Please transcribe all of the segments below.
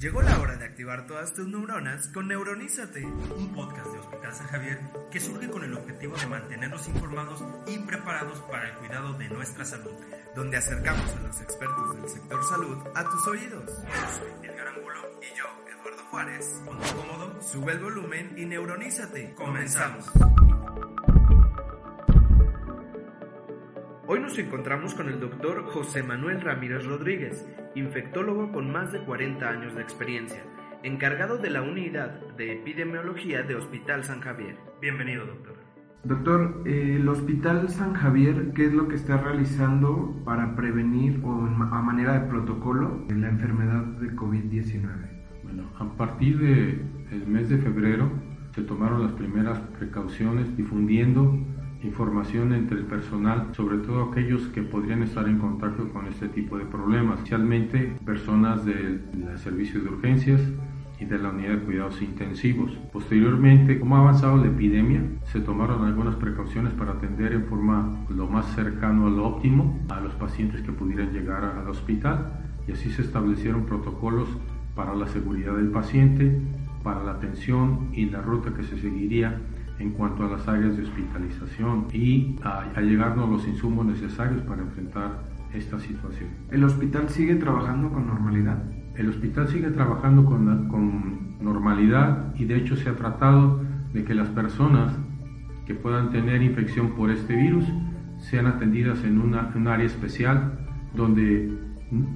Llegó la hora de activar todas tus neuronas con Neuronízate, un podcast de Hospital San Javier que surge con el objetivo de mantenernos informados y preparados para el cuidado de nuestra salud, donde acercamos a los expertos del sector salud a tus oídos. Soy Edgar Angulo y yo, Eduardo Juárez. Ponte cómodo, sube el volumen y neuronízate. Comenzamos. Hoy nos encontramos con el doctor José Manuel Ramírez Rodríguez, infectólogo con más de 40 años de experiencia, encargado de la unidad de epidemiología de Hospital San Javier. Bienvenido, doctor. Doctor, el Hospital San Javier, ¿qué es lo que está realizando para prevenir o a manera de protocolo la enfermedad de COVID-19? Bueno, a partir del mes de febrero se tomaron las primeras precauciones difundiendo información entre el personal, sobre todo aquellos que podrían estar en contacto con este tipo de problemas, especialmente personas del, servicio de urgencias y de la unidad de cuidados intensivos. Posteriormente, como ha avanzado la epidemia, se tomaron algunas precauciones para atender en forma lo más cercano a lo óptimo a los pacientes que pudieran llegar al hospital y así se establecieron protocolos para la seguridad del paciente, para la atención y la ruta que se seguiría en cuanto a las áreas de hospitalización y a, llegarnos los insumos necesarios para enfrentar esta situación. ¿El hospital sigue trabajando con normalidad? El hospital sigue trabajando con, con normalidad y de hecho se ha tratado de que las personas que puedan tener infección por este virus sean atendidas en una, un área especial donde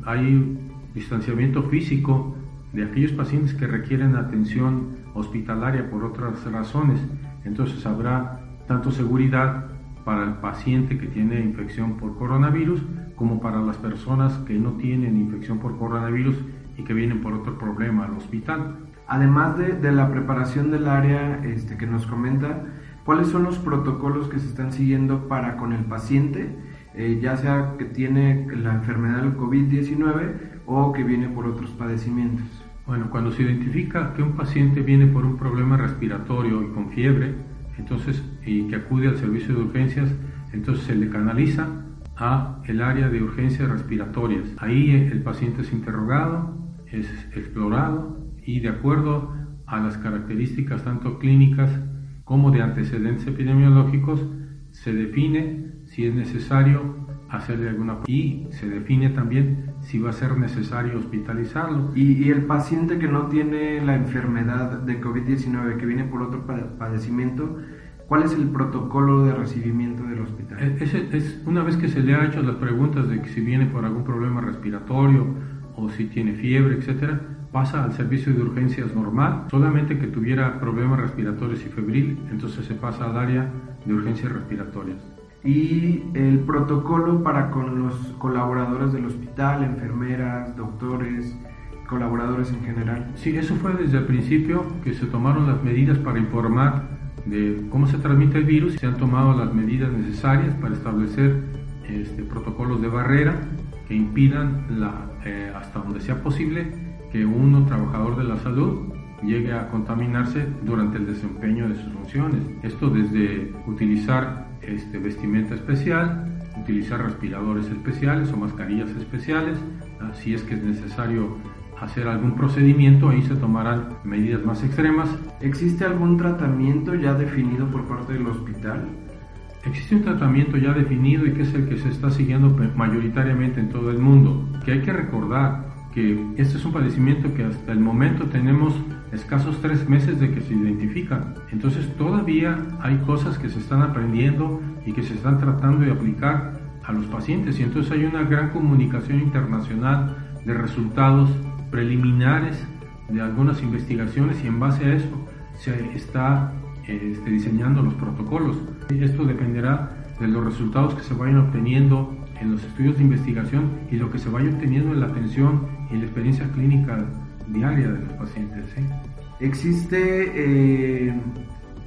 hay distanciamiento físico de aquellos pacientes que requieren atención hospitalaria por otras razones entonces habrá tanto seguridad para el paciente que tiene infección por coronavirus como para las personas que no tienen infección por coronavirus y que vienen por otro problema al hospital. Además de, la preparación del área este, que nos comenta, ¿cuáles son los protocolos que se están siguiendo para con el paciente, eh, ya sea que tiene la enfermedad del COVID-19 o que viene por otros padecimientos? Bueno, cuando se identifica que un paciente viene por un problema respiratorio y con fiebre, entonces y que acude al servicio de urgencias, entonces se le canaliza a el área de urgencias respiratorias. Ahí el paciente es interrogado, es explorado y de acuerdo a las características tanto clínicas como de antecedentes epidemiológicos se define si es necesario hacerle alguna y se define también si va a ser necesario hospitalizarlo. Y, el paciente que no tiene la enfermedad de COVID-19, que viene por otro padecimiento, ¿cuál es el protocolo de recibimiento del hospital? Es, es, una vez que se le ha hecho las preguntas de si viene por algún problema respiratorio o si tiene fiebre, etcétera, pasa al servicio de urgencias normal, solamente que tuviera problemas respiratorios y febril, entonces se pasa al área de urgencias respiratorias y el protocolo para con los colaboradores del hospital, enfermeras, doctores, colaboradores en general. Sí, eso fue desde el principio que se tomaron las medidas para informar de cómo se transmite el virus. Se han tomado las medidas necesarias para establecer este, protocolos de barrera que impidan la, eh, hasta donde sea posible que uno trabajador de la salud llegue a contaminarse durante el desempeño de sus funciones. Esto desde utilizar este, vestimenta especial, utilizar respiradores especiales o mascarillas especiales, si es que es necesario hacer algún procedimiento, ahí se tomarán medidas más extremas. ¿Existe algún tratamiento ya definido por parte del hospital? Existe un tratamiento ya definido y que es el que se está siguiendo mayoritariamente en todo el mundo, que hay que recordar que este es un padecimiento que hasta el momento tenemos escasos tres meses de que se identifica. Entonces todavía hay cosas que se están aprendiendo y que se están tratando de aplicar a los pacientes y entonces hay una gran comunicación internacional de resultados preliminares de algunas investigaciones y en base a eso se está este, diseñando los protocolos. Esto dependerá de los resultados que se vayan obteniendo en los estudios de investigación y lo que se vaya obteniendo en la atención y la experiencia clínica diaria de los pacientes. ¿sí? ¿Existe eh,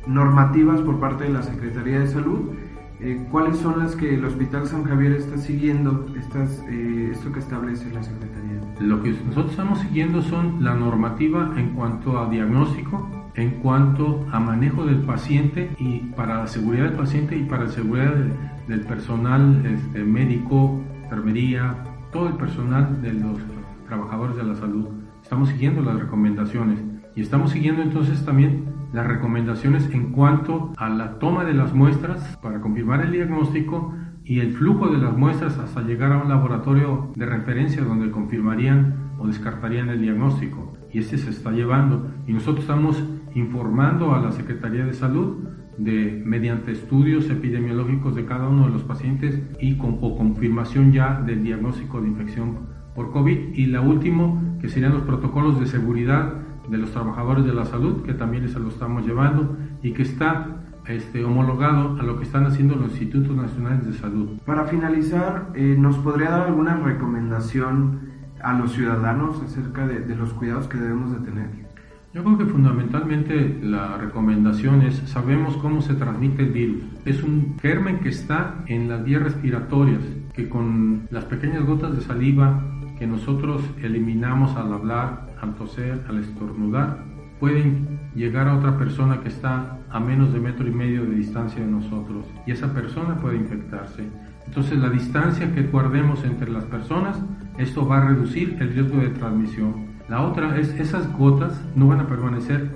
normativas por parte de la Secretaría de Salud? Eh, ¿Cuáles son las que el Hospital San Javier está siguiendo, estas, eh, esto que establece la Secretaría? Lo que nosotros estamos siguiendo son la normativa en cuanto a diagnóstico, en cuanto a manejo del paciente y para la seguridad del paciente y para la seguridad del, del personal este, médico, enfermería, todo el personal de los trabajadores de la salud. Estamos siguiendo las recomendaciones y estamos siguiendo entonces también las recomendaciones en cuanto a la toma de las muestras para confirmar el diagnóstico y el flujo de las muestras hasta llegar a un laboratorio de referencia donde confirmarían o descartarían el diagnóstico. Y este se está llevando. Y nosotros estamos informando a la Secretaría de Salud de mediante estudios epidemiológicos de cada uno de los pacientes y con o confirmación ya del diagnóstico de infección por COVID. Y la último, que serían los protocolos de seguridad de los trabajadores de la salud, que también se lo estamos llevando y que está este, homologado a lo que están haciendo los institutos nacionales de salud. Para finalizar, eh, ¿nos podría dar alguna recomendación a los ciudadanos acerca de, de los cuidados que debemos de tener? Yo creo que fundamentalmente la recomendación es, sabemos cómo se transmite el virus. Es un germen que está en las vías respiratorias, que con las pequeñas gotas de saliva que nosotros eliminamos al hablar, al toser, al estornudar, pueden llegar a otra persona que está a menos de metro y medio de distancia de nosotros y esa persona puede infectarse. Entonces la distancia que guardemos entre las personas, esto va a reducir el riesgo de transmisión. La otra es esas gotas no van a permanecer,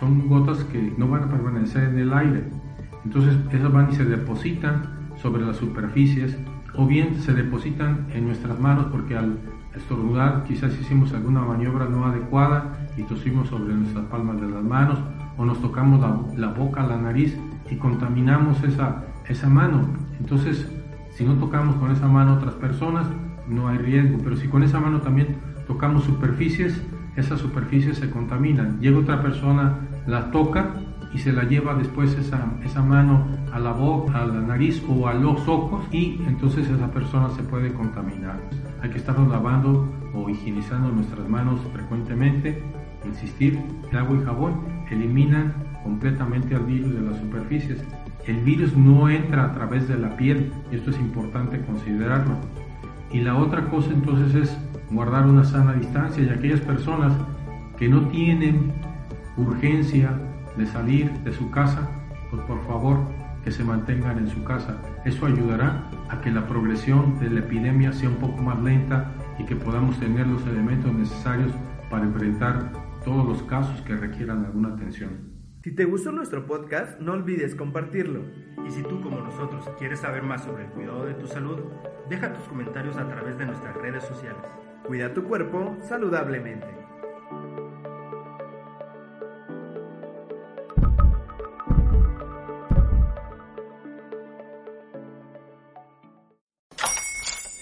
son gotas que no van a permanecer en el aire. Entonces esas van y se depositan sobre las superficies o bien se depositan en nuestras manos porque al estornudar quizás hicimos alguna maniobra no adecuada y tosimos sobre nuestras palmas de las manos o nos tocamos la, boca, la nariz y contaminamos esa, esa mano. Entonces, si no tocamos con esa mano otras personas, no hay riesgo, pero si con esa mano también tocamos superficies, esas superficies se contaminan. Llega otra persona, la toca y se la lleva después esa, esa mano a la boca, a la nariz o a los ojos y entonces esa persona se puede contaminar. Hay que estarnos lavando o higienizando nuestras manos frecuentemente. Insistir, el agua y jabón eliminan completamente al virus de las superficies. El virus no entra a través de la piel, esto es importante considerarlo. Y la otra cosa entonces es guardar una sana distancia y aquellas personas que no tienen urgencia de salir de su casa, pues por favor que se mantengan en su casa. Eso ayudará a que la progresión de la epidemia sea un poco más lenta y que podamos tener los elementos necesarios para enfrentar todos los casos que requieran alguna atención. Si te gustó nuestro podcast, no olvides compartirlo. Y si tú como nosotros quieres saber más sobre el cuidado de tu salud, deja tus comentarios a través de nuestras redes sociales. Cuida tu cuerpo saludablemente.